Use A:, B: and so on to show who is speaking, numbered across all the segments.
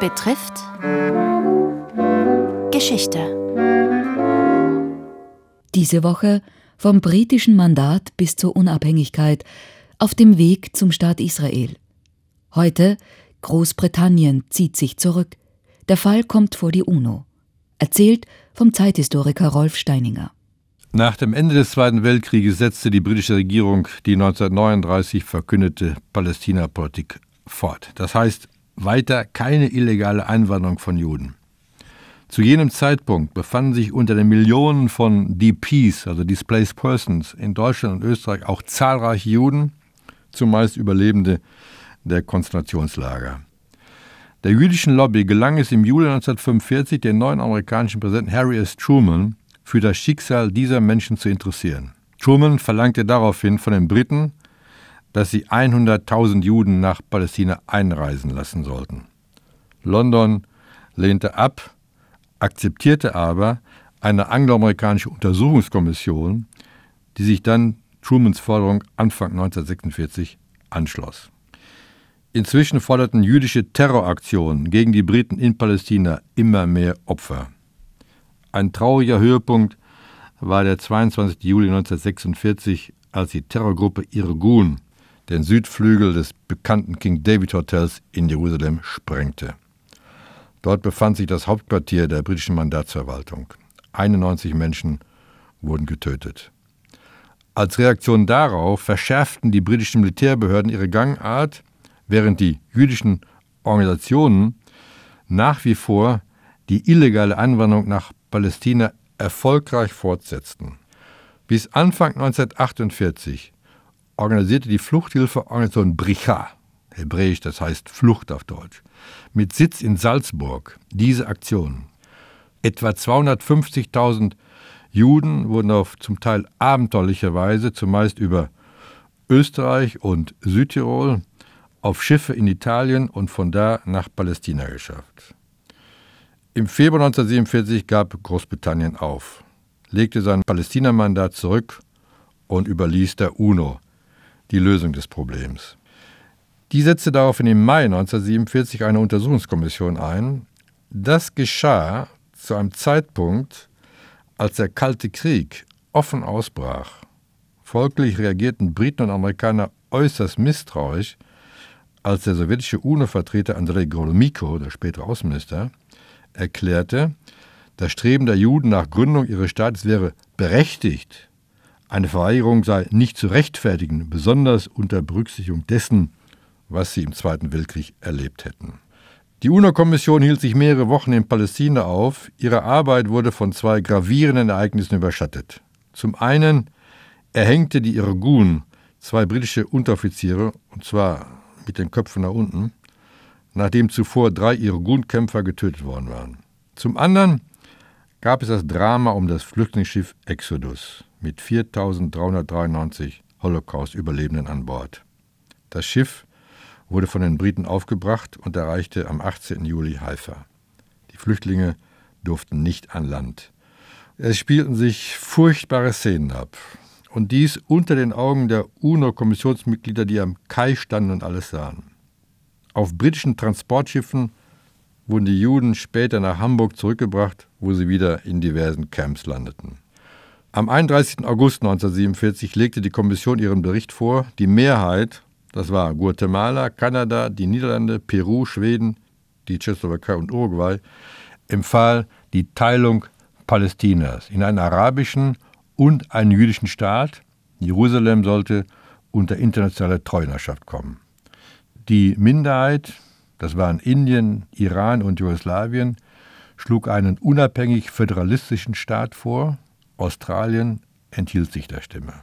A: betrifft Geschichte.
B: Diese Woche vom britischen Mandat bis zur Unabhängigkeit auf dem Weg zum Staat Israel. Heute Großbritannien zieht sich zurück. Der Fall kommt vor die UNO. Erzählt vom Zeithistoriker Rolf Steininger.
C: Nach dem Ende des Zweiten Weltkrieges setzte die britische Regierung die 1939 verkündete Palästina-Politik fort. Das heißt, weiter keine illegale Einwanderung von Juden. Zu jenem Zeitpunkt befanden sich unter den Millionen von DPs, also Displaced Persons, in Deutschland und Österreich auch zahlreiche Juden, zumeist Überlebende der Konzentrationslager. Der jüdischen Lobby gelang es im Juli 1945, den neuen amerikanischen Präsidenten Harry S. Truman für das Schicksal dieser Menschen zu interessieren. Truman verlangte daraufhin von den Briten, dass sie 100.000 Juden nach Palästina einreisen lassen sollten. London lehnte ab, akzeptierte aber eine angloamerikanische Untersuchungskommission, die sich dann Trumans Forderung Anfang 1946 anschloss. Inzwischen forderten jüdische Terroraktionen gegen die Briten in Palästina immer mehr Opfer. Ein trauriger Höhepunkt war der 22. Juli 1946, als die Terrorgruppe Irgun den Südflügel des bekannten King David Hotels in Jerusalem sprengte. Dort befand sich das Hauptquartier der britischen Mandatsverwaltung. 91 Menschen wurden getötet. Als Reaktion darauf verschärften die britischen Militärbehörden ihre Gangart, während die jüdischen Organisationen nach wie vor die illegale Anwanderung nach Palästina erfolgreich fortsetzten. Bis Anfang 1948 organisierte die Fluchthilfeorganisation Bricha, hebräisch das heißt Flucht auf Deutsch, mit Sitz in Salzburg diese Aktion. Etwa 250.000 Juden wurden auf zum Teil abenteuerliche Weise, zumeist über Österreich und Südtirol, auf Schiffe in Italien und von da nach Palästina geschafft. Im Februar 1947 gab Großbritannien auf, legte sein Palästinamandat zurück und überließ der UNO die Lösung des Problems. Die setzte daraufhin im Mai 1947 eine Untersuchungskommission ein. Das geschah zu einem Zeitpunkt, als der Kalte Krieg offen ausbrach. Folglich reagierten Briten und Amerikaner äußerst misstrauisch, als der sowjetische UNO-Vertreter Andrei Gromyko, der spätere Außenminister, erklärte, das Streben der Juden nach Gründung ihres Staates wäre berechtigt eine Verweigerung sei nicht zu rechtfertigen, besonders unter Berücksichtigung dessen, was sie im Zweiten Weltkrieg erlebt hätten. Die UNO-Kommission hielt sich mehrere Wochen in Palästina auf. Ihre Arbeit wurde von zwei gravierenden Ereignissen überschattet. Zum einen erhängte die Irgun zwei britische Unteroffiziere, und zwar mit den Köpfen nach unten, nachdem zuvor drei Irgun-Kämpfer getötet worden waren. Zum anderen gab es das Drama um das Flüchtlingsschiff Exodus mit 4393 Holocaust-Überlebenden an Bord. Das Schiff wurde von den Briten aufgebracht und erreichte am 18. Juli Haifa. Die Flüchtlinge durften nicht an Land. Es spielten sich furchtbare Szenen ab. Und dies unter den Augen der UNO-Kommissionsmitglieder, die am Kai standen und alles sahen. Auf britischen Transportschiffen wurden die Juden später nach Hamburg zurückgebracht, wo sie wieder in diversen Camps landeten. Am 31. August 1947 legte die Kommission ihren Bericht vor. Die Mehrheit, das war Guatemala, Kanada, die Niederlande, Peru, Schweden, die Tschechoslowakei und Uruguay, empfahl die Teilung Palästinas in einen arabischen und einen jüdischen Staat. Jerusalem sollte unter internationale Treunerschaft kommen. Die Minderheit, das waren Indien, Iran und Jugoslawien, schlug einen unabhängig föderalistischen Staat vor, Australien enthielt sich der Stimme.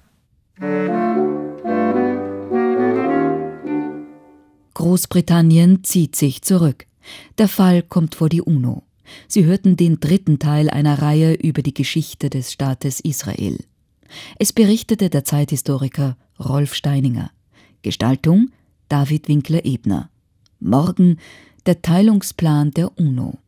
B: Großbritannien zieht sich zurück. Der Fall kommt vor die UNO. Sie hörten den dritten Teil einer Reihe über die Geschichte des Staates Israel. Es berichtete der Zeithistoriker Rolf Steininger. Gestaltung David Winkler-Ebner. Morgen der Teilungsplan der UNO.